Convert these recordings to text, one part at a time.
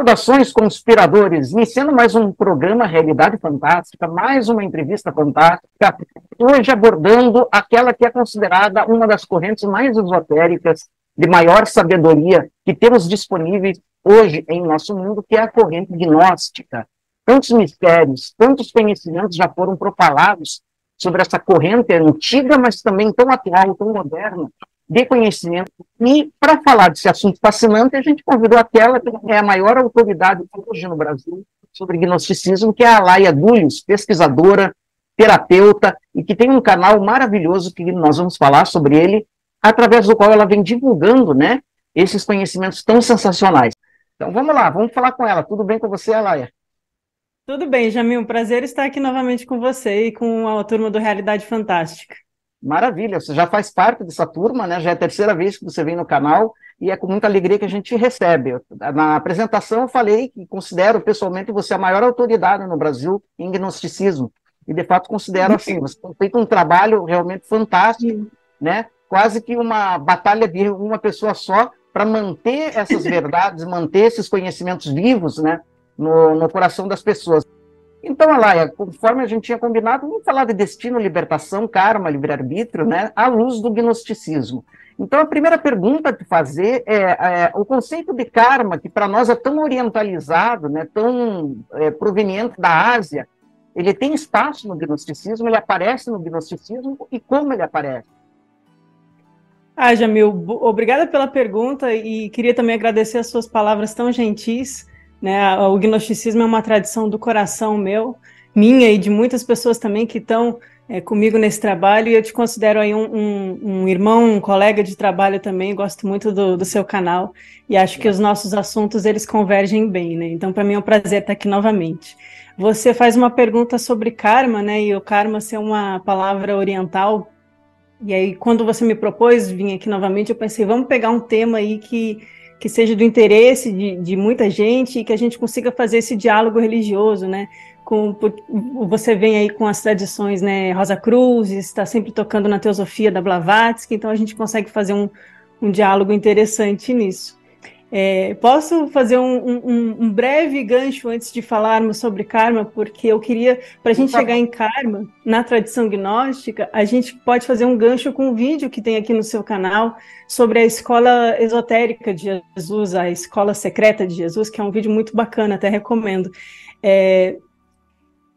Saudações, conspiradores! Iniciando mais um programa Realidade Fantástica, mais uma entrevista fantástica, hoje abordando aquela que é considerada uma das correntes mais esotéricas, de maior sabedoria que temos disponíveis hoje em nosso mundo, que é a corrente gnóstica. Tantos mistérios, tantos conhecimentos já foram propalados sobre essa corrente antiga, mas também tão atual, tão moderna, de conhecimento. E, para falar desse assunto fascinante, a gente convidou aquela que é a maior autoridade hoje no Brasil sobre gnosticismo, que é a Laia Dulhos, pesquisadora, terapeuta, e que tem um canal maravilhoso que nós vamos falar sobre ele, através do qual ela vem divulgando né, esses conhecimentos tão sensacionais. Então vamos lá, vamos falar com ela. Tudo bem com você, Laia? Tudo bem, Jamil. Prazer estar aqui novamente com você e com a turma do Realidade Fantástica. Maravilha, você já faz parte dessa turma, né? Já é a terceira vez que você vem no canal e é com muita alegria que a gente recebe. Na apresentação eu falei que considero pessoalmente você a maior autoridade no Brasil em gnosticismo. E de fato considero assim, você tem feito um trabalho realmente fantástico, né? Quase que uma batalha de uma pessoa só para manter essas verdades, manter esses conhecimentos vivos, né? No, no coração das pessoas. Então, Alaia, conforme a gente tinha combinado, vamos falar de destino, libertação, karma, livre-arbítrio, né, à luz do gnosticismo. Então, a primeira pergunta te fazer é, é o conceito de karma, que para nós é tão orientalizado, né, tão é, proveniente da Ásia, ele tem espaço no gnosticismo, ele aparece no gnosticismo e como ele aparece? Ah, Jamil, obrigada pela pergunta e queria também agradecer as suas palavras tão gentis. Né? O gnosticismo é uma tradição do coração meu, minha e de muitas pessoas também que estão é, comigo nesse trabalho, e eu te considero aí um, um, um, irmão, um colega de trabalho também, gosto muito do, do seu canal, e acho que os nossos assuntos, eles convergem bem, né? Então, para mim é um prazer estar aqui novamente. Você faz uma pergunta sobre karma, né? E o karma ser uma palavra oriental, e aí quando você me propôs vir aqui novamente, eu pensei, vamos pegar um tema aí que que seja do interesse de, de muita gente e que a gente consiga fazer esse diálogo religioso, né? Com, você vem aí com as tradições, né? Rosa Cruz está sempre tocando na teosofia da Blavatsky, então a gente consegue fazer um, um diálogo interessante nisso. É, posso fazer um, um, um, breve gancho antes de falarmos sobre karma, porque eu queria, para a gente chegar em karma, na tradição gnóstica, a gente pode fazer um gancho com um vídeo que tem aqui no seu canal sobre a escola esotérica de Jesus, a escola secreta de Jesus, que é um vídeo muito bacana, até recomendo. É,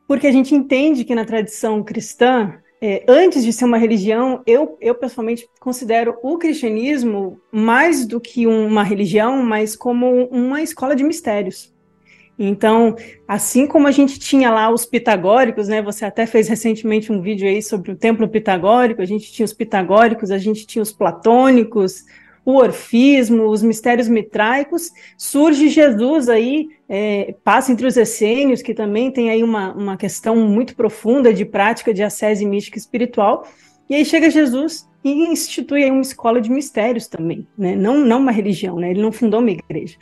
porque a gente entende que na tradição cristã é, antes de ser uma religião, eu, eu pessoalmente considero o cristianismo mais do que uma religião, mas como uma escola de mistérios. Então, assim como a gente tinha lá os pitagóricos, né? Você até fez recentemente um vídeo aí sobre o templo pitagórico, a gente tinha os pitagóricos, a gente tinha os platônicos, o orfismo, os mistérios mitraicos, surge Jesus aí, é, passa entre os essênios, que também tem aí uma, uma questão muito profunda de prática de ascese mística espiritual, e aí chega Jesus e institui aí uma escola de mistérios também, né? não, não uma religião, né? ele não fundou uma igreja.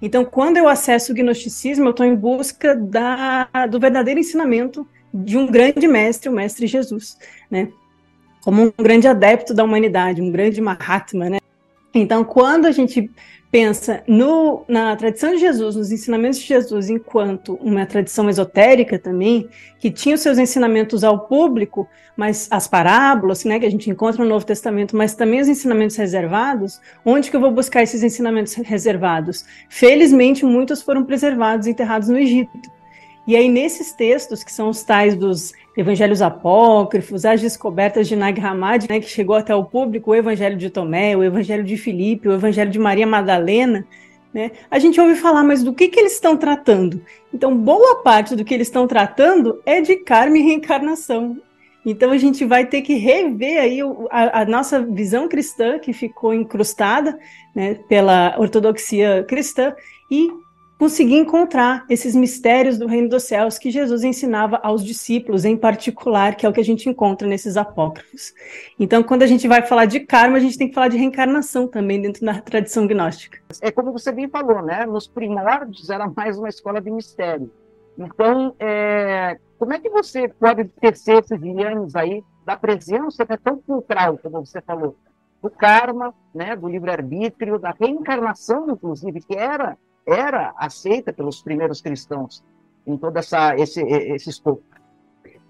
Então, quando eu acesso o gnosticismo, eu estou em busca da, do verdadeiro ensinamento de um grande mestre, o mestre Jesus, né? Como um grande adepto da humanidade, um grande Mahatma, né? Então, quando a gente pensa no, na tradição de Jesus, nos ensinamentos de Jesus, enquanto uma tradição esotérica também, que tinha os seus ensinamentos ao público, mas as parábolas, né, que a gente encontra no Novo Testamento, mas também os ensinamentos reservados, onde que eu vou buscar esses ensinamentos reservados? Felizmente, muitos foram preservados, enterrados no Egito. E aí, nesses textos, que são os tais dos evangelhos apócrifos, as descobertas de Nag Hammadi, né, que chegou até o público, o evangelho de Tomé, o evangelho de Filipe, o evangelho de Maria Madalena, né, a gente ouve falar, mas do que, que eles estão tratando? Então, boa parte do que eles estão tratando é de karma e reencarnação. Então, a gente vai ter que rever aí a, a nossa visão cristã, que ficou incrustada né, pela ortodoxia cristã, e conseguir encontrar esses mistérios do reino dos céus que Jesus ensinava aos discípulos, em particular, que é o que a gente encontra nesses apócrifos. Então, quando a gente vai falar de karma, a gente tem que falar de reencarnação também dentro da tradição gnóstica. É como você bem falou, né? Nos primórdios era mais uma escola de mistério. Então, é... como é que você pode tecer esses anos aí da presença que é tão cultural, como você falou, do karma, né, do livre-arbítrio, da reencarnação, inclusive, que era era aceita pelos primeiros cristãos em todo essa, esse, esse escopo.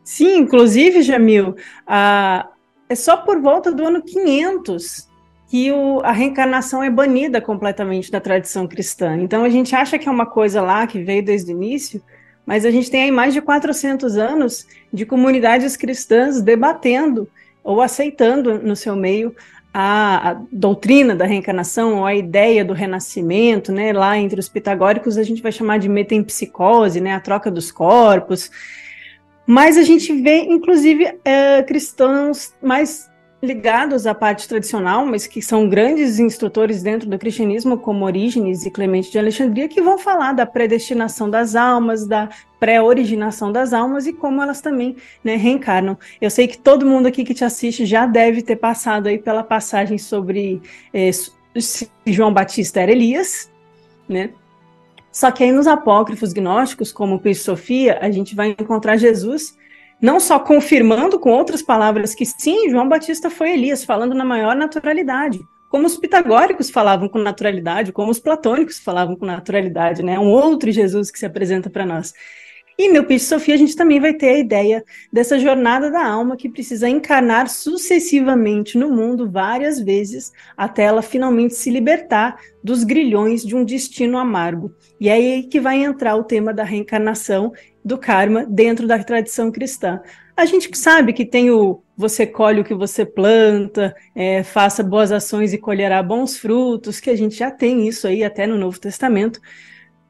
Sim, inclusive, Jamil, a, é só por volta do ano 500 que o, a reencarnação é banida completamente da tradição cristã. Então a gente acha que é uma coisa lá que veio desde o início, mas a gente tem aí mais de 400 anos de comunidades cristãs debatendo ou aceitando no seu meio a, doutrina da reencarnação, ou a ideia do renascimento, né? Lá entre os pitagóricos a gente vai chamar de metempsicose, né? A troca dos corpos. Mas a gente vê, inclusive, é, cristãos mais ligados à parte tradicional, mas que são grandes instrutores dentro do cristianismo, como Orígenes e Clemente de Alexandria, que vão falar da predestinação das almas, da pré-originação das almas e como elas também né, reencarnam. Eu sei que todo mundo aqui que te assiste já deve ter passado aí pela passagem sobre eh, se João Batista era Elias, né? Só que aí nos apócrifos gnósticos, como o Sofia, a gente vai encontrar Jesus não só confirmando com outras palavras que sim, João Batista foi Elias, falando na maior naturalidade, como os pitagóricos falavam com naturalidade, como os platônicos falavam com naturalidade, né? Um outro Jesus que se apresenta para nós. E no Pitch Sofia a gente também vai ter a ideia dessa jornada da alma que precisa encarnar sucessivamente no mundo várias vezes até ela finalmente se libertar dos grilhões de um destino amargo. E é aí que vai entrar o tema da reencarnação do karma dentro da tradição cristã. A gente sabe que tem o você colhe o que você planta, é, faça boas ações e colherá bons frutos, que a gente já tem isso aí até no Novo Testamento.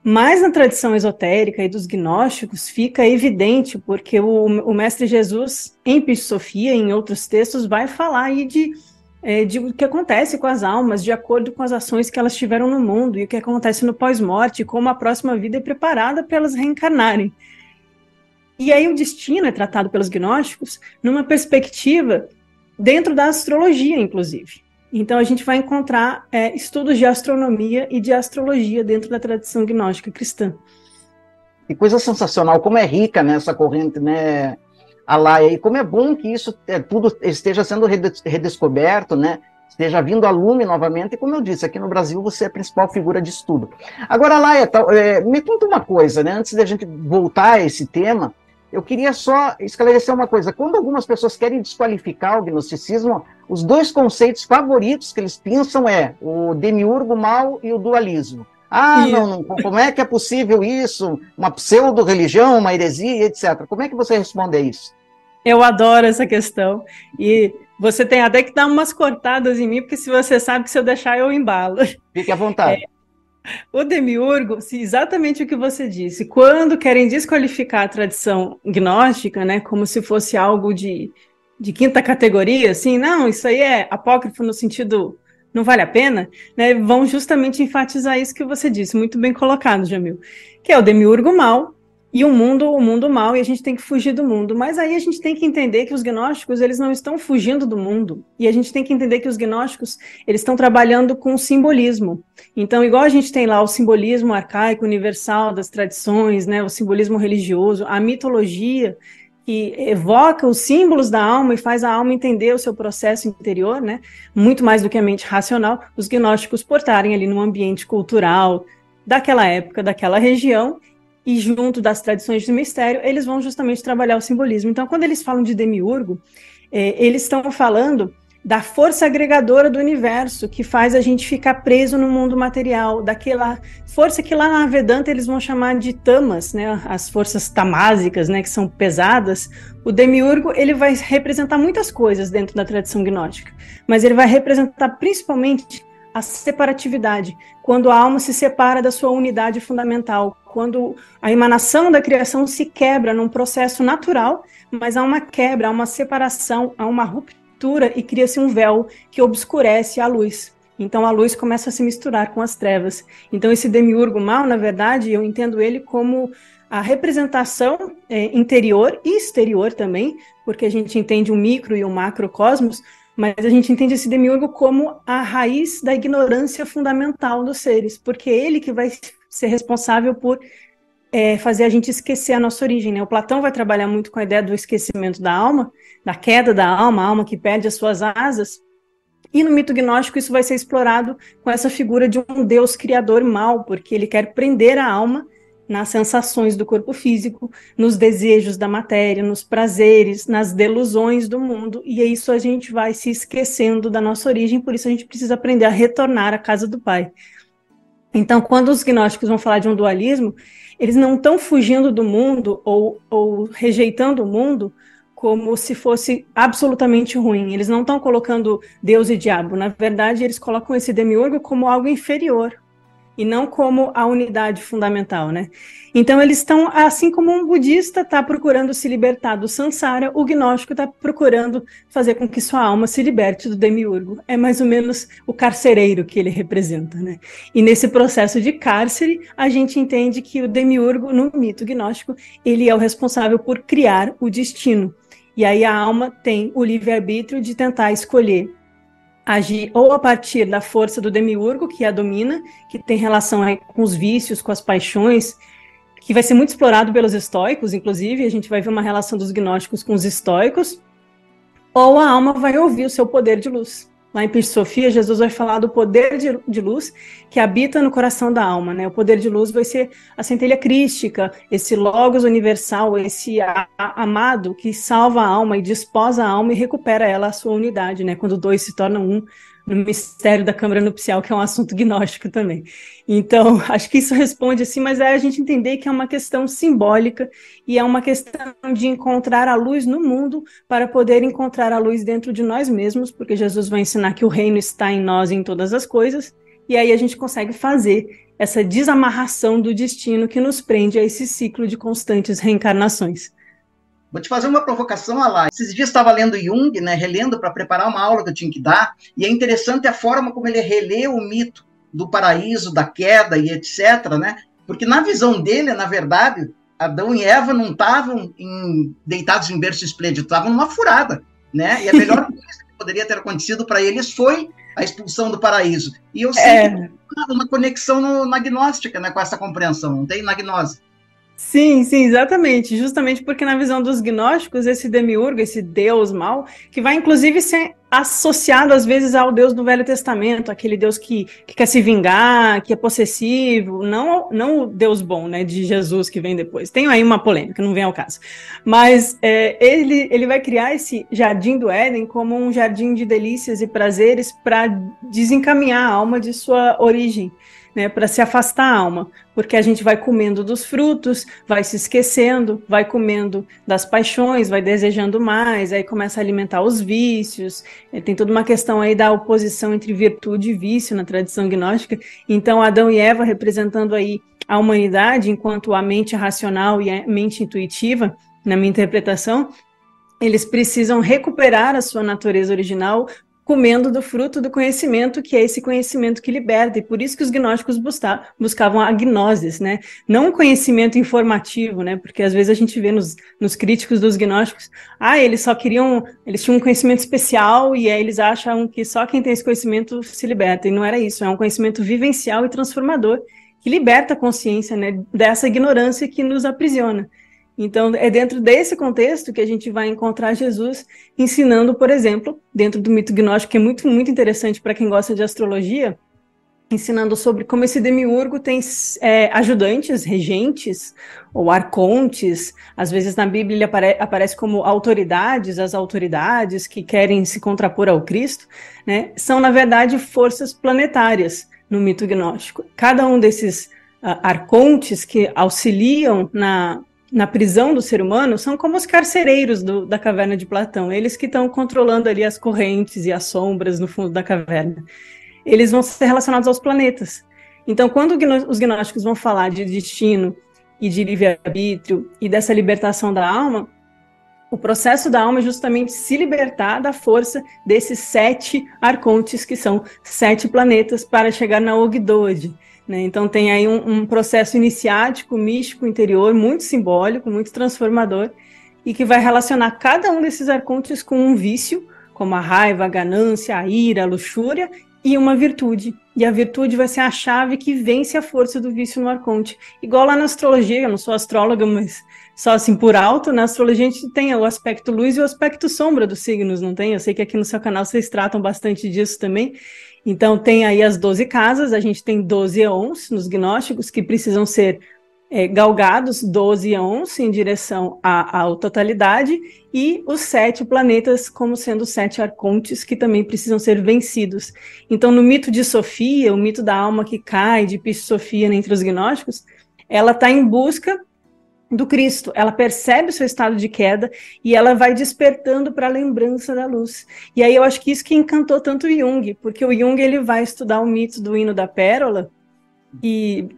Mas na tradição esotérica e dos gnósticos fica evidente, porque o, o Mestre Jesus, em Pisofia, em outros textos, vai falar aí de, é, de o que acontece com as almas, de acordo com as ações que elas tiveram no mundo, e o que acontece no pós-morte, como a próxima vida é preparada para elas reencarnarem. E aí o destino é tratado pelos gnósticos numa perspectiva dentro da astrologia, inclusive. Então a gente vai encontrar é, estudos de astronomia e de astrologia dentro da tradição gnóstica cristã. Que coisa sensacional, como é rica nessa né, corrente, né, Alaia, e como é bom que isso é, tudo esteja sendo redescoberto, né, esteja vindo a lume novamente, e como eu disse, aqui no Brasil você é a principal figura de estudo. Agora, Laia, é, me conta uma coisa, né, antes da gente voltar a esse tema, eu queria só esclarecer uma coisa. Quando algumas pessoas querem desqualificar o gnosticismo, os dois conceitos favoritos que eles pensam é o demiurgo mal e o dualismo. Ah, não, não, como é que é possível isso? Uma pseudo-religião, uma heresia, etc. Como é que você responde a isso? Eu adoro essa questão. E você tem até que dar umas cortadas em mim, porque se você sabe que se eu deixar, eu embalo. Fique à vontade. É, o demiurgo, exatamente o que você disse, quando querem desqualificar a tradição gnóstica, né, como se fosse algo de, de quinta categoria, assim, não, isso aí é apócrifo no sentido não vale a pena, né, vão justamente enfatizar isso que você disse, muito bem colocado, Jamil, que é o demiurgo mal, e o mundo, o mundo mal, e a gente tem que fugir do mundo. Mas aí a gente tem que entender que os gnósticos, eles não estão fugindo do mundo. E a gente tem que entender que os gnósticos, eles estão trabalhando com simbolismo. Então, igual a gente tem lá o simbolismo arcaico, universal das tradições, né, o simbolismo religioso, a mitologia, que evoca os símbolos da alma e faz a alma entender o seu processo interior, né? Muito mais do que a mente racional, os gnósticos portarem ali num ambiente cultural daquela época, daquela região, e junto das tradições de mistério, eles vão justamente trabalhar o simbolismo. Então, quando eles falam de demiurgo, é, eles estão falando da força agregadora do universo, que faz a gente ficar preso no mundo material, daquela força que lá na Vedanta eles vão chamar de tamas, né, as forças tamásicas, né, que são pesadas. O demiurgo, ele vai representar muitas coisas dentro da tradição gnóstica, mas ele vai representar principalmente a separatividade, quando a alma se separa da sua unidade fundamental, quando a emanação da criação se quebra num processo natural, mas há uma quebra, há uma separação, há uma ruptura e cria-se um véu que obscurece a luz. Então a luz começa a se misturar com as trevas. Então esse demiurgo mal, na verdade, eu entendo ele como a representação é, interior e exterior também, porque a gente entende o micro e o macrocosmos, mas a gente entende esse demiurgo como a raiz da ignorância fundamental dos seres, porque é ele que vai ser responsável por é, fazer a gente esquecer a nossa origem. Né? O Platão vai trabalhar muito com a ideia do esquecimento da alma, da queda da alma, a alma que perde as suas asas, E no mito gnóstico isso vai ser explorado com essa figura de um Deus criador mal, porque ele quer prender a alma nas sensações do corpo físico, nos desejos da matéria, nos prazeres, nas delusões do mundo, e é isso a gente vai se esquecendo da nossa origem, por isso a gente precisa aprender a retornar à casa do Pai. Então, quando os gnósticos vão falar de um dualismo, eles não estão fugindo do mundo ou, ou rejeitando o mundo como se fosse absolutamente ruim. Eles não estão colocando Deus e diabo. Na verdade, eles colocam esse demiurgo como algo inferior e não como a unidade fundamental, né? Então eles estão, assim como um budista está procurando se libertar do samsara, o gnóstico está procurando fazer com que sua alma se liberte do demiurgo. É mais ou menos o carcereiro que ele representa, né? E nesse processo de cárcere, a gente entende que o demiurgo, no mito gnóstico, ele é o responsável por criar o destino. E aí a alma tem o livre-arbítrio de tentar escolher agir ou a partir da força do demiurgo, que a domina, que tem relação com os vícios, com as paixões, que vai ser muito explorado pelos estoicos, inclusive, a gente vai ver uma relação dos gnósticos com os estoicos, ou a alma vai ouvir o seu poder de luz. Lá em Peixe Sofia, Jesus vai falar do poder de, de, luz que habita no coração da alma, né? O poder de luz vai ser a centelha crística, esse logos universal, esse a, a, amado que salva a alma e desposa a alma e recupera ela a sua unidade, né? Quando dois se tornam um, no mistério da Câmara Nupcial, que é um assunto gnóstico também. Então, acho que isso responde assim, mas é a gente entender que é uma questão simbólica e é uma questão de encontrar a luz no mundo para poder encontrar a luz dentro de nós mesmos, porque Jesus vai ensinar que o reino está em nós e em todas as coisas, e aí a gente consegue fazer essa desamarração do destino que nos prende a esse ciclo de constantes reencarnações. Vou te fazer uma provocação lá. Esses dias estava lendo Jung, né, relendo para preparar uma aula que eu tinha que dar, e é interessante a forma como ele relê o mito do paraíso, da queda e etc, né? Porque na visão dele, na verdade, Adão e Eva não estavam deitados em berço esplêndido, estavam numa furada, né? E a melhor coisa que poderia ter acontecido para eles foi a expulsão do paraíso. E eu sei é. uma, uma conexão no, na gnóstica, né, com essa compreensão, não tem na gnose. Sim, sim, exatamente. Justamente porque na visão dos gnósticos, esse demiurgo, esse deus mal, que vai inclusive ser associado às vezes ao deus do Velho Testamento, aquele deus que, que quer se vingar, que é possessivo, não, não o deus bom, né, de Jesus que vem depois. Tem aí uma polêmica, não vem ao caso. Mas é, ele, ele vai criar esse jardim do Éden como um jardim de delícias e prazeres para desencaminhar a alma de sua origem né, para se afastar a alma, porque a gente vai comendo dos frutos, vai se esquecendo, vai comendo das paixões, vai desejando mais, aí começa a alimentar os vícios. Tem toda uma questão aí da oposição entre virtude e vício na tradição gnóstica. Então, Adão e Eva representando aí a humanidade enquanto a mente racional e a mente intuitiva, na minha interpretação, eles precisam recuperar a sua natureza original comendo do fruto do conhecimento, que é esse conhecimento que liberta, e por isso que os gnósticos buscavam a gnosis, né? Não um conhecimento informativo, né? Porque às vezes a gente vê nos, nos críticos dos gnósticos, ah, eles só queriam, eles tinham um conhecimento especial e aí eles acham que só quem tem esse conhecimento se liberta, e não era isso, é um conhecimento vivencial e transformador, que liberta a consciência, né, dessa ignorância que nos aprisiona. Então, é dentro desse contexto que a gente vai encontrar Jesus ensinando, por exemplo, dentro do mito gnóstico, que é muito, muito interessante para quem gosta de astrologia, ensinando sobre como esse demiurgo tem é, ajudantes, regentes ou arcontes. Às vezes na Bíblia ele apare aparece como autoridades, as autoridades que querem se contrapor ao Cristo, né? São na verdade forças planetárias no mito gnóstico. Cada um desses uh, arcontes que auxiliam na na prisão do ser humano são como os carcereiros do, da caverna de Platão, eles que estão controlando ali as correntes e as sombras no fundo da caverna. Eles vão ser relacionados aos planetas. Então, quando os gnósticos vão falar de destino e de livre-arbítrio e dessa libertação da alma, o processo da alma é justamente se libertar da força desses sete arcontes, que são sete planetas, para chegar na Ogdoad, né? Então tem aí um, um, processo iniciático, místico, interior, muito simbólico, muito transformador, e que vai relacionar cada um desses arcontes com um vício, como a raiva, a ganância, a ira, a luxúria, e uma virtude. E a virtude vai ser a chave que vence a força do vício no arconte. Igual lá na astrologia, eu não sou astróloga, mas só assim por alto, na astrologia a gente tem o aspecto luz e o aspecto sombra dos signos, não tem? Eu sei que aqui no seu canal vocês tratam bastante disso também. Então tem aí as 12 casas, a gente tem 12 eons nos gnósticos que precisam ser é, galgados 12 a 11 em direção à, à, totalidade, e os sete planetas como sendo sete arcontes que também precisam ser vencidos. Então, no mito de Sofia, o mito da alma que cai, de Sofia entre os gnósticos, ela está em busca do Cristo. Ela percebe o seu estado de queda e ela vai despertando para a lembrança da luz. E aí eu acho que isso que encantou tanto o Jung, porque o Jung ele vai estudar o mito do hino da pérola e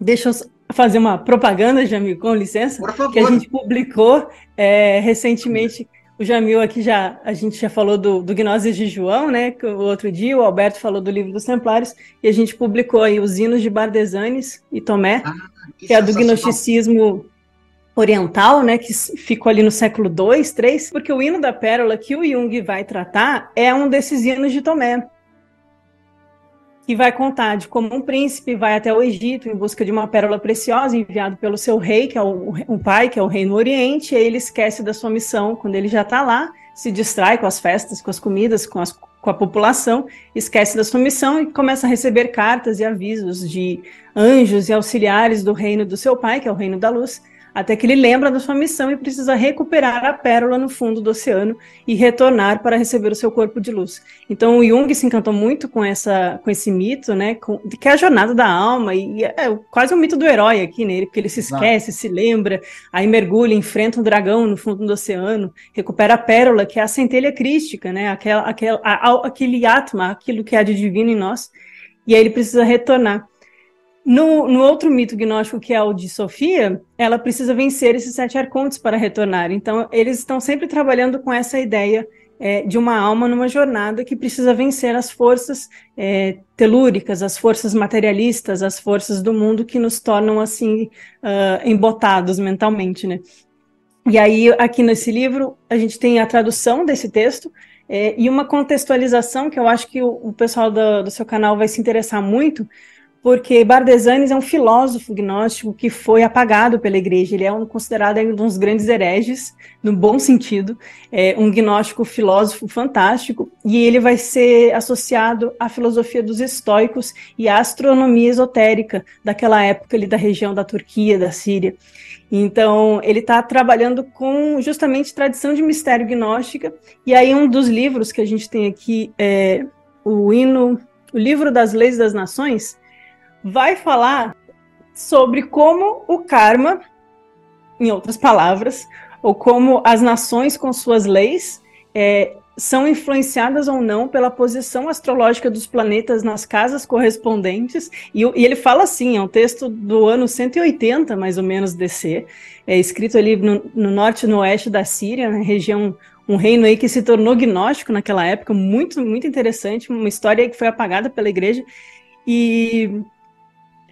deixa eu fazer uma propaganda, Jamil, com licença, Por favor. que a gente publicou é, recentemente. O Jamil aqui já, a gente já falou do, do Gnoses de João, né? Que o outro dia o Alberto falou do livro dos Templários e a gente publicou aí os hinos de Bardesanes e Tomé, ah, que, que é do gnosticismo oriental, né, que ficou ali no século 2, 3, porque o hino da pérola que o Jung vai tratar é um desses hinos de Tomé que vai contar de como um príncipe vai até o Egito em busca de uma pérola preciosa enviado pelo seu rei, que é o, o pai, que é o rei no Oriente, e aí ele esquece da sua missão quando ele já está lá, se distrai com as festas, com as comidas, com, as, com a população, esquece da sua missão e começa a receber cartas e avisos de anjos e auxiliares do reino do seu pai, que é o reino da luz, até que ele lembra da sua missão e precisa recuperar a pérola no fundo do oceano e retornar para receber o seu corpo de luz. Então o Jung se encantou muito com essa com esse mito, né, com, que é a jornada da alma e é quase um mito do herói aqui nele, porque ele se esquece, se lembra, aí mergulha, enfrenta um dragão no fundo do oceano, recupera a pérola, que é a centelha crística, né, aquela, aquela a, aquele atma, aquilo que há de divino em nós, e aí ele precisa retornar. No, no, outro mito gnóstico, que é o de Sofia, ela precisa vencer esses sete arcontes para retornar. Então, eles estão sempre trabalhando com essa ideia é, de uma alma numa jornada que precisa vencer as forças é, telúricas, as forças materialistas, as forças do mundo que nos tornam, assim, uh, embotados mentalmente, né? E aí, aqui nesse livro, a gente tem a tradução desse texto, é, e uma contextualização que eu acho que o, o pessoal do, do seu canal vai se interessar muito, porque Bardesanes é um filósofo gnóstico que foi apagado pela igreja. Ele é um, considerado um dos grandes hereges, no bom sentido, é um gnóstico filósofo fantástico, e ele vai ser associado à filosofia dos estoicos e à astronomia esotérica daquela época ali da região da Turquia, da Síria. Então, ele está trabalhando com justamente tradição de mistério gnóstica, e aí um dos livros que a gente tem aqui é o hino, o livro das leis das nações, vai falar sobre como o karma, em outras palavras, ou como as nações com suas leis é, são influenciadas ou não pela posição astrológica dos planetas nas casas correspondentes. E, e, ele fala assim: é um texto do ano 180, mais ou menos, DC, é escrito ali no, no norte e no oeste da Síria, na região. Um reino aí que se tornou gnóstico naquela época, muito, muito interessante, uma história que foi apagada pela igreja. E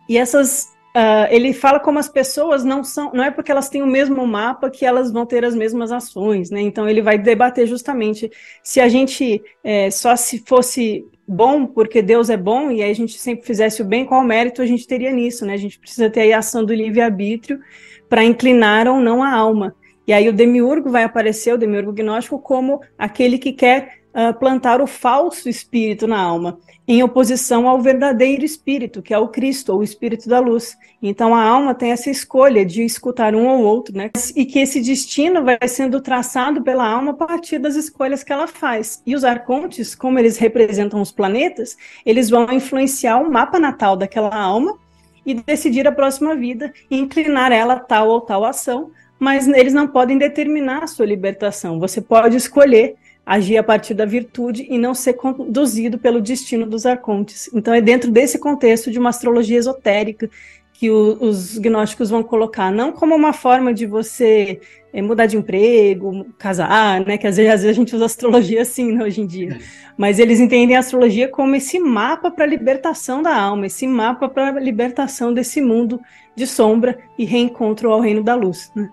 e essas. Uh, ele fala como as pessoas não são. Não é porque elas têm o mesmo mapa que elas vão ter as mesmas ações, né? Então ele vai debater justamente se a gente é, só se fosse bom porque Deus é bom e aí a gente sempre fizesse o bem, qual mérito a gente teria nisso, né? A gente precisa ter a ação do livre-arbítrio para inclinar ou não a alma. E aí o demiurgo vai aparecer, o demiurgo gnóstico, como aquele que quer uh, plantar o falso espírito na alma em oposição ao verdadeiro espírito, que é o Cristo, ou o espírito da luz. Então a alma tem essa escolha de escutar um ou outro, né? E que esse destino vai sendo traçado pela alma a partir das escolhas que ela faz. E os arcontes, como eles representam os planetas, eles vão influenciar o mapa natal daquela alma e decidir a próxima vida inclinar ela a tal ou tal ação, mas eles não podem determinar a sua libertação. Você pode escolher agir a partir da virtude e não ser conduzido pelo destino dos arcontes. Então é dentro desse contexto de uma astrologia esotérica que o, os gnósticos vão colocar, não como uma forma de você é, mudar de emprego, casar, né? Que às vezes, às vezes a gente usa astrologia assim né, hoje em dia. Mas eles entendem a astrologia como esse mapa para a libertação da alma, esse mapa para a libertação desse mundo de sombra e reencontro ao reino da luz. Né?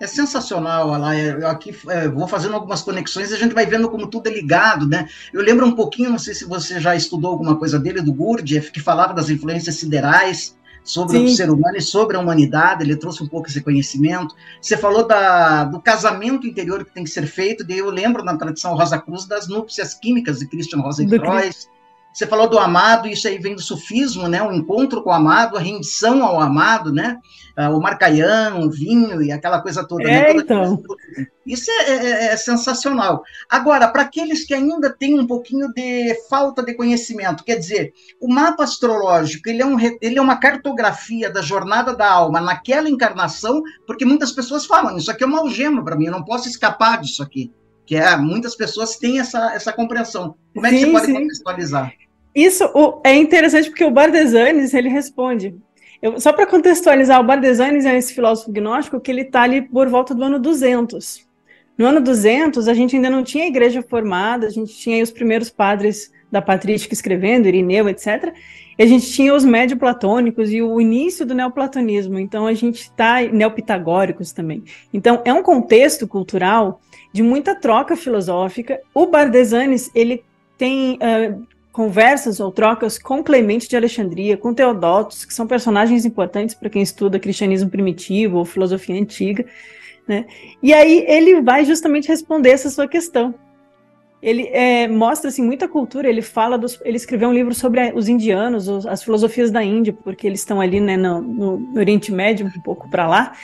É sensacional, Alain. Eu aqui é, vou fazendo algumas conexões e a gente vai vendo como tudo é ligado, né? Eu lembro um pouquinho, não sei se você já estudou alguma coisa dele, do Gurdjieff, que falava das influências siderais sobre Sim. o ser humano e sobre a humanidade, ele trouxe um pouco esse conhecimento. Você falou da, do casamento interior que tem que ser feito, daí eu lembro na tradição Rosa Cruz das núpcias químicas de Christian Rosenkreuz. Você falou do amado, isso aí vem do sufismo, né? O encontro com o amado, a rendição ao amado, né? Uh, o marcaian, o vinho e aquela coisa toda. Né? É, né? então. Isso é, é, é sensacional. Agora, para aqueles que ainda têm um pouquinho de falta de conhecimento, quer dizer, o mapa astrológico ele é, um, ele é uma cartografia da jornada da alma naquela encarnação, porque muitas pessoas falam, isso aqui é uma algema para mim, eu não posso escapar disso aqui que é muitas pessoas têm essa, essa compreensão. Como é que sim, você pode sim. contextualizar? Isso o, é interessante porque o Bardesanes ele responde. Eu, só para contextualizar, o Bardesanes é esse filósofo gnóstico que ele está ali por volta do ano 200. No ano 200, a gente ainda não tinha igreja formada, a gente tinha os primeiros padres da patrística escrevendo, Irineu, etc. E a gente tinha os médio-platônicos e o início do neoplatonismo. Então, a gente está neopitagóricos também. Então, é um contexto cultural de muita troca filosófica. O Bardesanes, ele tem uh, conversas ou trocas com Clemente de Alexandria, com Teodotos, que são personagens importantes para quem estuda cristianismo primitivo ou filosofia antiga, né? E aí ele vai justamente responder essa sua questão. Ele é, mostra assim muita cultura. Ele fala dos, ele escreveu um livro sobre os indianos, os, as filosofias da Índia, porque eles estão ali né, no, no Oriente Médio um pouco para lá.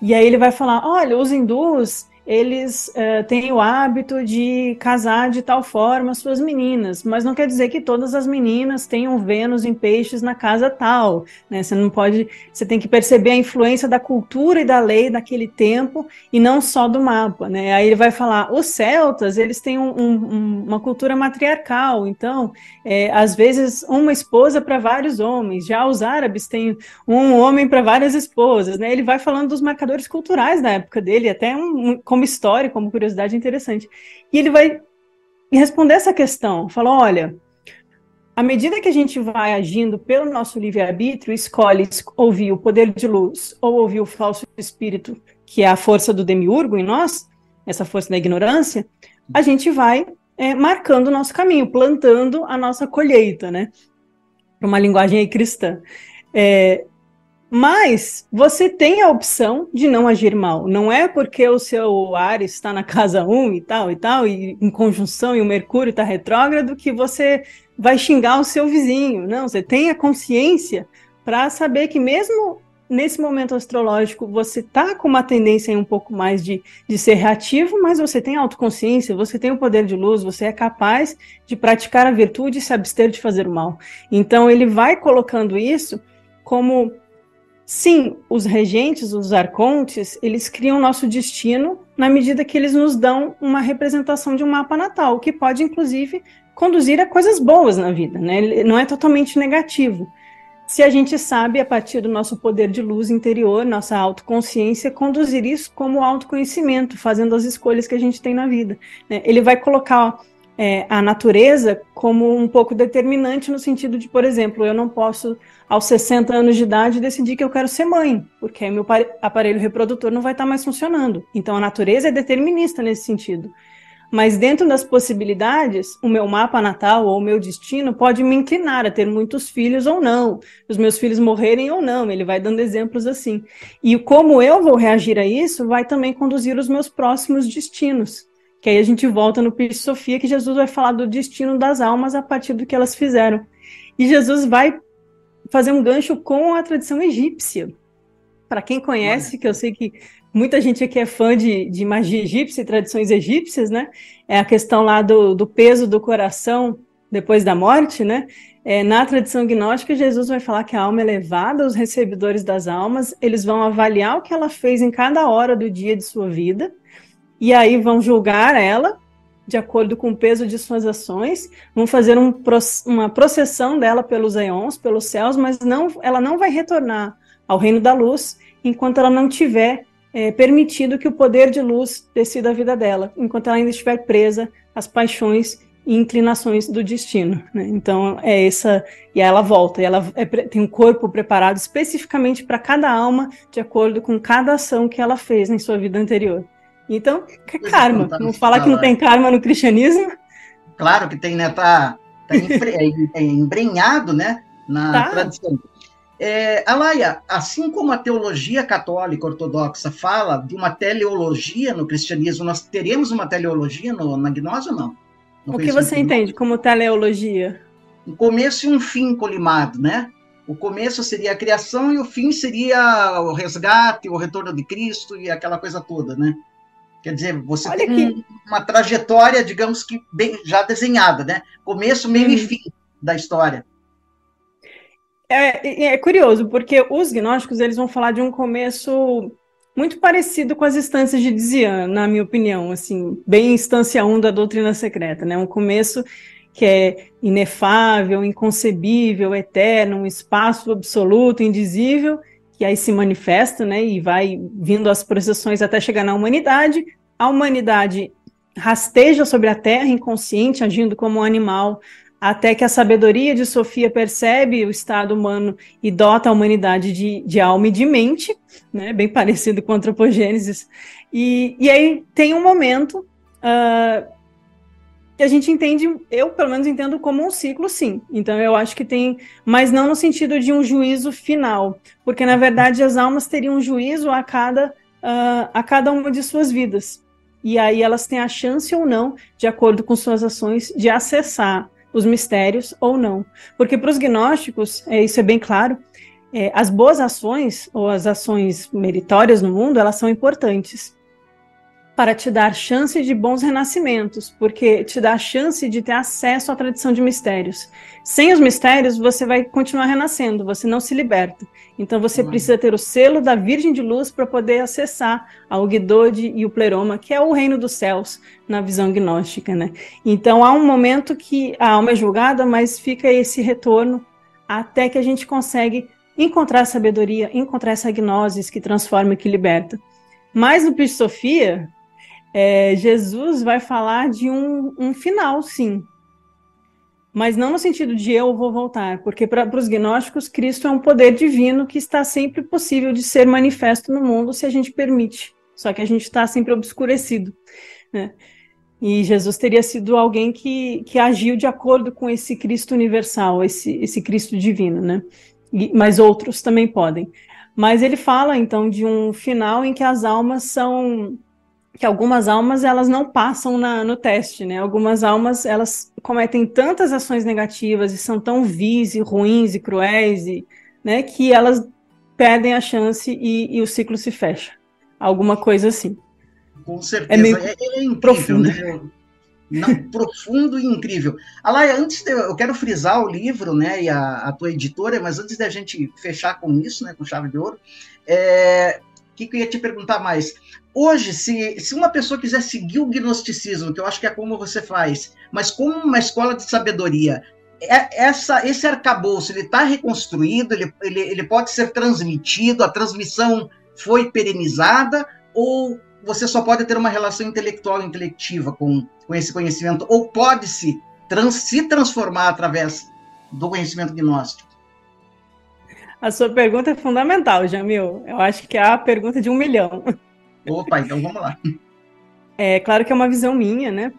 E aí ele vai falar, olha, os hindus eles uh, têm o hábito de casar de tal forma suas meninas, mas não quer dizer que todas as meninas tenham Vênus em peixes na casa tal, né? Você não pode, você tem que perceber a influência da cultura e da lei daquele tempo e não só do mapa, né? Aí ele vai falar, os celtas, eles têm um, um, uma cultura matriarcal, então, é, às vezes, uma esposa para vários homens, já os árabes têm um homem para várias esposas, né? Ele vai falando dos marcadores culturais da época dele, até um, um como história, como curiosidade interessante. E ele vai responder essa questão, falou, olha, à medida que a gente vai agindo pelo nosso livre-arbítrio, escolhe ouvir o poder de luz ou ouvir o falso espírito, que é a força do demiurgo em nós, essa força da ignorância, a gente vai é, marcando o nosso caminho, plantando a nossa colheita, né? Uma linguagem cristã. É, mas você tem a opção de não agir mal. Não é porque o seu Ares está na casa 1 e tal e tal, e em conjunção e o Mercúrio está retrógrado, que você vai xingar o seu vizinho. Não, você tem a consciência para saber que mesmo nesse momento astrológico você tá com uma tendência um pouco mais de, de ser reativo, mas você tem autoconsciência, você tem o poder de luz, você é capaz de praticar a virtude e se abster de fazer o mal. Então ele vai colocando isso como Sim, os regentes, os arcontes, eles criam nosso destino na medida que eles nos dão uma representação de um mapa natal, que pode, inclusive, conduzir a coisas boas na vida, né? Ele não é totalmente negativo. Se a gente sabe, a partir do nosso poder de luz interior, nossa autoconsciência, conduzir isso como autoconhecimento, fazendo as escolhas que a gente tem na vida. Né? Ele vai colocar é, a natureza como um pouco determinante no sentido de, por exemplo, eu não posso, aos 60 anos de idade, decidir que eu quero ser mãe, porque aí meu aparelho reprodutor não vai estar mais funcionando. Então a natureza é determinista nesse sentido. Mas dentro das possibilidades, o meu mapa natal ou o meu destino pode me inclinar a ter muitos filhos ou não, os meus filhos morrerem ou não, ele vai dando exemplos assim. E como eu vou reagir a isso vai também conduzir os meus próximos destinos. Que aí a gente volta no Peixe Sofia, que Jesus vai falar do destino das almas a partir do que elas fizeram. E Jesus vai fazer um gancho com a tradição egípcia. Para quem conhece, que eu sei que muita gente aqui é fã de, de magia egípcia e tradições egípcias, né? É a questão lá do, do peso do coração depois da morte, né? É, na tradição gnóstica, Jesus vai falar que a alma é levada aos recebedores das almas, eles vão avaliar o que ela fez em cada hora do dia de sua vida, e aí vão julgar ela de acordo com o peso de suas ações, vão fazer um, uma processão dela pelos eons, pelos céus, mas não, ela não vai retornar ao reino da luz enquanto ela não tiver é, permitido que o poder de luz decida a vida dela, enquanto ela ainda estiver presa às paixões e inclinações do destino. Né? Então, é essa. E ela volta, e ela é, tem um corpo preparado especificamente para cada alma, de acordo com cada ação que ela fez em sua vida anterior. Então, é karma. Não fala que não tem karma no cristianismo? Claro que tem, né? Tá, tá é, é embrenhado, né? Na tá. tradição. É, Alaia, assim como a teologia católica ortodoxa fala de uma teleologia no cristianismo, nós teremos uma teleologia no, na gnose ou não? No o que você entende como teleologia? Um começo e um fim colimado, né? O começo seria a criação e o fim seria o resgate, o retorno de Cristo e aquela coisa toda, né? Quer dizer, você Olha tem que... uma trajetória, digamos que bem já desenhada, né? Começo, meio hum. e fim da história. É, é, curioso, porque os gnósticos eles vão falar de um começo muito parecido com as instâncias de Dizian, na minha opinião, assim, bem instância 1 da doutrina secreta, né? Um começo que é inefável, inconcebível, eterno, um espaço absoluto, indizível, que aí se manifesta, né, e vai vindo as processões até chegar na humanidade. A humanidade rasteja sobre a Terra, inconsciente, agindo como um animal, até que a sabedoria de Sofia percebe o estado humano e dota a humanidade de, de alma e de mente, né, bem parecido com a antropogênese. E, e aí tem um momento uh, que a gente entende, eu pelo menos entendo como um ciclo, sim. Então eu acho que tem, mas não no sentido de um juízo final, porque na verdade as almas teriam um juízo a cada, uh, a cada uma de suas vidas. E aí elas têm a chance ou não, de acordo com suas ações, de acessar os mistérios ou não. Porque para os gnósticos, é, isso é bem claro, é, as boas ações ou as ações meritórias no mundo, elas são importantes para te dar chance de bons renascimentos, porque te dá a chance de ter acesso à tradição de mistérios. Sem os mistérios, você vai continuar renascendo, você não se liberta. Então você uhum. precisa ter o selo da Virgem de Luz para poder acessar a Ugdode e o Pleroma, que é o reino dos céus na visão gnóstica, né? Então há um momento que a alma é julgada, mas fica esse retorno até que a gente consegue encontrar a sabedoria, encontrar essa gnose que transforma e que liberta. Mas no Pisto Sofia, é, Jesus vai falar de um, um, final, sim. Mas não no sentido de eu vou voltar, porque para os gnósticos, Cristo é um poder divino que está sempre possível de ser manifesto no mundo se a gente permite. Só que a gente está sempre obscurecido. Né? E Jesus teria sido alguém que, que agiu de acordo com esse Cristo universal, esse, esse Cristo divino, né? E, mas outros também podem. Mas ele fala, então, de um final em que as almas são que algumas almas elas não passam na, no teste, né? Algumas almas elas cometem tantas ações negativas e são tão vis e ruins e cruéis e, né, que elas perdem a chance e, e o ciclo se fecha. Alguma coisa assim. Com certeza. É, meio é, é incrível, profundo. né? Não, profundo e incrível. Alaia, antes de, eu quero frisar o livro, né, e a, a tua editora, mas antes da gente fechar com isso, né, com chave de ouro, é, que, que eu ia te perguntar mais? Hoje, se, se uma pessoa quiser seguir o gnosticismo, que eu acho que é como você faz, mas como uma escola de sabedoria, é, essa, esse arcabouço ele está reconstruído, ele, ele, ele pode ser transmitido, a transmissão foi perenizada, ou você só pode ter uma relação intelectual intelectiva com, com esse conhecimento, ou pode-se trans, se transformar através do conhecimento gnóstico? A sua pergunta é fundamental, Jamil. Eu acho que é a pergunta de um milhão. Opa, então vamos lá. É claro que é uma visão minha, né?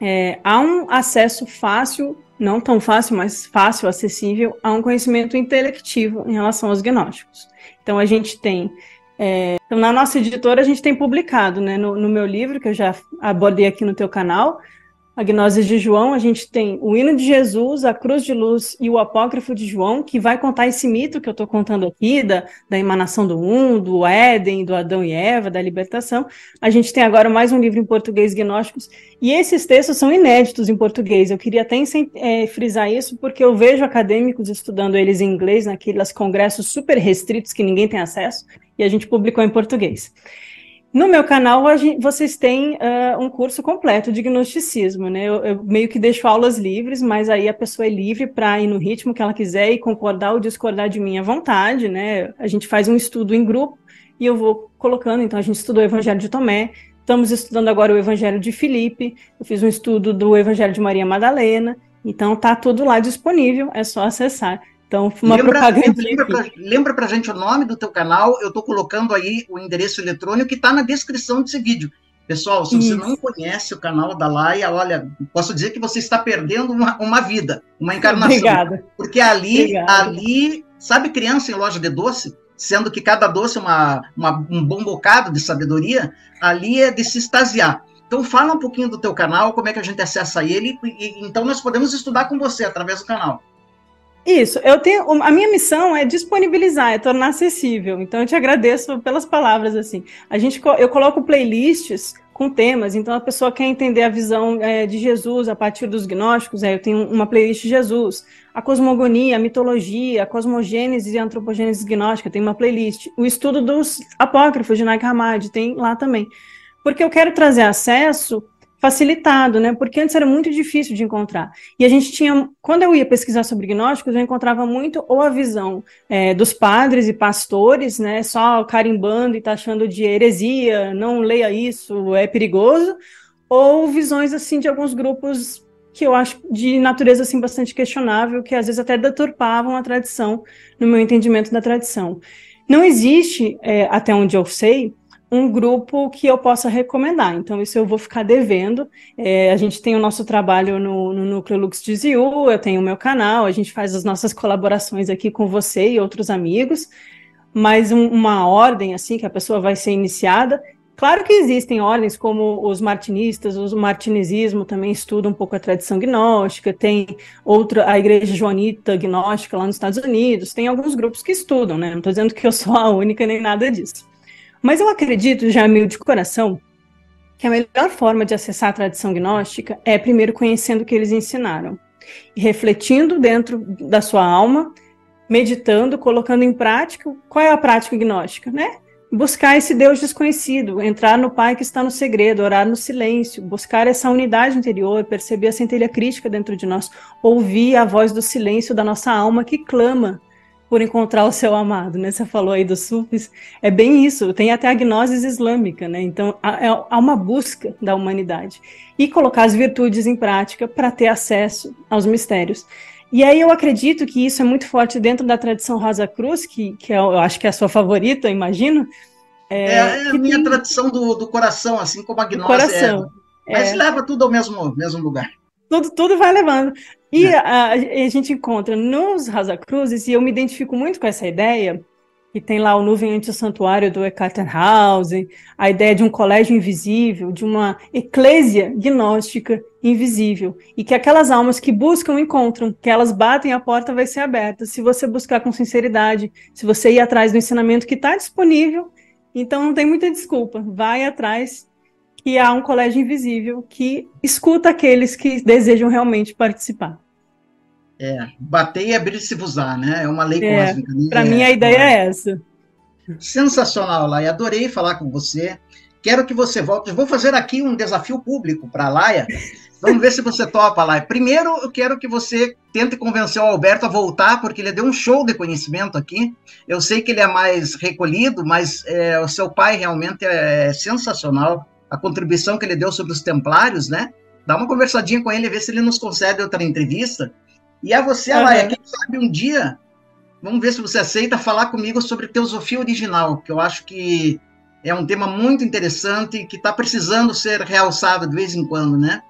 É, há um acesso fácil, não tão fácil, mas fácil, acessível, a um conhecimento intelectivo em relação aos gnósticos. Então a gente tem. É, então, na nossa editora, a gente tem publicado, né, no, no meu livro, que eu já abordei aqui no teu canal, a Gnose de João, a gente tem o hino de Jesus, a cruz de luz e o apócrifo de João, que vai contar esse mito que eu estou contando aqui, da, da emanação do mundo, do Éden, do Adão e Eva, da libertação. A gente tem agora mais um livro em português, Gnósticos, e esses textos são inéditos em português. Eu queria até é, frisar isso, porque eu vejo acadêmicos estudando eles em inglês, naqueles congressos super restritos que ninguém tem acesso, e a gente publicou em português. No meu canal, vocês têm uh, um curso completo de gnosticismo, né? Eu, eu, meio que deixo aulas livres, mas aí a pessoa é livre para ir no ritmo que ela quiser e concordar ou discordar de mim à vontade, né? A gente faz um estudo em grupo e eu vou colocando. Então, a gente estudou o Evangelho de Tomé, Estamos estudando agora o Evangelho de Filipe, eu fiz um estudo do Evangelho de Maria Madalena, então tá tudo lá disponível, é só acessar. Então, uma lembra, propaganda. Lembra pra, lembra pra gente o nome do teu canal, eu estou colocando aí o endereço eletrônico que está na descrição desse vídeo. Pessoal, se Isso. você não conhece o canal da Laia, olha, posso dizer que você está perdendo uma, uma vida, uma encarnação. Obrigada. Porque ali, Obrigada. ali, sabe criança em loja de doce? Sendo que cada doce é uma, uma, um bom bocado de sabedoria, ali é de se extasiar. Então fala um pouquinho do teu canal, como é que a gente acessa ele, e, então nós podemos estudar com você através do canal. Isso, eu tenho. A minha missão é disponibilizar, é tornar acessível. Então eu te agradeço pelas palavras assim. A gente, eu coloco playlists com temas. Então a pessoa quer entender a visão é, de Jesus a partir dos gnósticos. É, eu tenho uma playlist de Jesus, a cosmogonia, a mitologia, a cosmogênese e a antropogênese gnóstica. Tem uma playlist. O estudo dos apócrifos de Nag Hammadi tem lá também. Porque eu quero trazer acesso facilitado, né? Porque antes era muito difícil de encontrar. E a gente tinha, quando eu ia pesquisar sobre gnósticos, eu encontrava muito ou a visão é, dos padres e pastores, né? Só carimbando e taxando de heresia, não leia isso, é perigoso, ou visões assim de alguns grupos que eu acho de natureza assim bastante questionável, que às vezes até deturpavam a tradição, no meu entendimento da tradição. Não existe, é, até onde eu sei, um grupo que eu possa recomendar. Então, isso eu vou ficar devendo. É, a gente tem o nosso trabalho no, no Núcleo Lux de Ziu, eu tenho o meu canal, a gente faz as nossas colaborações aqui com você e outros amigos, mas um, uma ordem, assim, que a pessoa vai ser iniciada. Claro que existem ordens como os martinistas, o martinesismo também estuda um pouco a tradição gnóstica, tem outra, a igreja joanita gnóstica lá nos Estados Unidos, tem alguns grupos que estudam, né? Não estou dizendo que eu sou a única nem nada disso. Mas eu acredito, já meio de coração, que a melhor forma de acessar a tradição gnóstica é primeiro conhecendo o que eles ensinaram e refletindo dentro da sua alma, meditando, colocando em prática qual é a prática gnóstica, né? Buscar esse Deus desconhecido, entrar no Pai que está no segredo, orar no silêncio, buscar essa unidade interior, perceber a centelha crítica dentro de nós, ouvir a voz do silêncio da nossa alma que clama por encontrar o seu amado, né? Você falou aí dos sufis, é bem isso, tem até a gnosis islâmica, né? Então, há, é, há uma busca da humanidade e colocar as virtudes em prática para ter acesso aos mistérios. E aí eu acredito que isso é muito forte dentro da tradição Rosa Cruz, que, que é, eu acho que é a sua favorita, imagino. É, é, é a minha tem... tradição do, do coração, assim como a gnose coração, é. Mas é. leva tudo ao mesmo, mesmo lugar. Tudo, tudo vai levando. E é. a, a, gente encontra nos Rasa Cruzes, e eu me identifico muito com essa ideia, que tem lá o Nuvem Anti-Santuário do Eckartenhausen, a ideia de um colégio invisível, de uma eclésia gnóstica invisível, e que aquelas almas que buscam encontram, que elas batem, a porta vai ser aberta. Se você buscar com sinceridade, se você ir atrás do ensinamento que está disponível, então não tem muita desculpa, vai atrás que há um colégio invisível que escuta aqueles que desejam realmente participar. É, bater e abrir-se-vos-á, né? É uma lei é, cósmica. Para mim, a ideia é essa. Sensacional, Laia. Adorei falar com você. Quero que você volte. vou fazer aqui um desafio público para a Laia. Vamos ver se você topa, Laia. Primeiro, eu quero que você tente convencer o Alberto a voltar, porque ele deu um show de conhecimento aqui. Eu sei que ele é mais recolhido, mas é, o seu pai realmente é sensacional a contribuição que ele deu sobre os templários, né? Dá uma conversadinha com ele, ver se ele nos concede outra entrevista. E a você, uhum. Alaia, quem sabe um dia, vamos ver se você aceita falar comigo sobre teosofia original, que eu acho que é um tema muito interessante que está precisando ser realçado de vez em quando, né?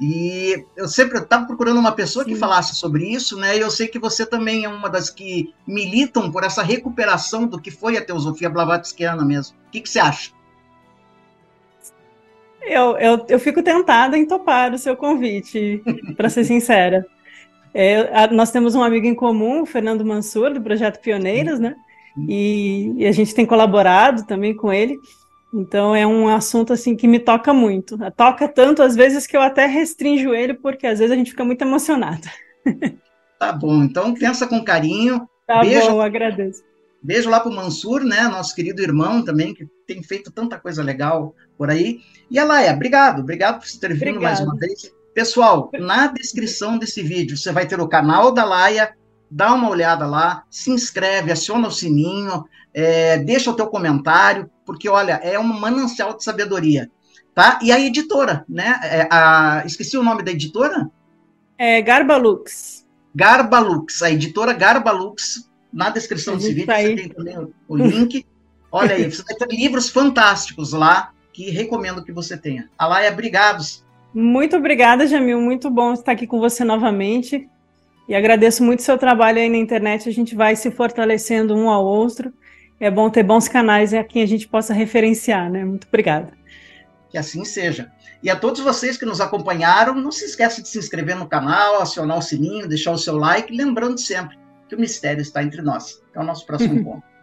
E eu sempre estava procurando uma pessoa Sim. que falasse sobre isso, né? E eu sei que você também é uma das que militam por essa recuperação do que foi a teosofia blavatskiana mesmo. O que, que você acha? Eu, eu, eu fico tentada em topar o seu convite, para ser sincera. É, a, nós temos um amigo em comum, o Fernando Mansur, do Projeto Pioneiros, né? E, e, a gente tem colaborado também com ele. Então é um assunto assim que me toca muito. Toca tanto às vezes que eu até restringo ele, porque às vezes a gente fica muito emocionada. Tá bom, então pensa com carinho. Tá Beijo. bom, agradeço. Beijo lá para o Mansur, né, nosso querido irmão também, que tem feito tanta coisa legal por aí. E a Laia, obrigado, obrigado por ter vindo mais uma vez. Pessoal, na descrição desse vídeo você vai ter o canal da Laia, dá uma olhada lá, se inscreve, aciona o sininho, é, deixa o teu comentário, porque olha, é um manancial de sabedoria. tá? E a editora, né? É, a, esqueci o nome da editora? É Garbalux. Garbalux, a editora Garbalux. Na descrição desse vídeo tá você tem também o, link. Olha aí, você vai ter livros fantásticos lá que recomendo que você tenha. Alaia, obrigado. Muito obrigada, Jamil. Muito bom estar aqui com você novamente. E agradeço muito o seu trabalho aí na internet. A gente vai se fortalecendo um ao outro. É bom ter bons canais a quem a gente possa referenciar, né? Muito obrigada. Que assim seja. E a todos vocês que nos acompanharam, não se esqueça de se inscrever no canal, acionar o sininho, deixar o seu like, lembrando sempre que o mistério está entre nós. Até o nosso próximo encontro.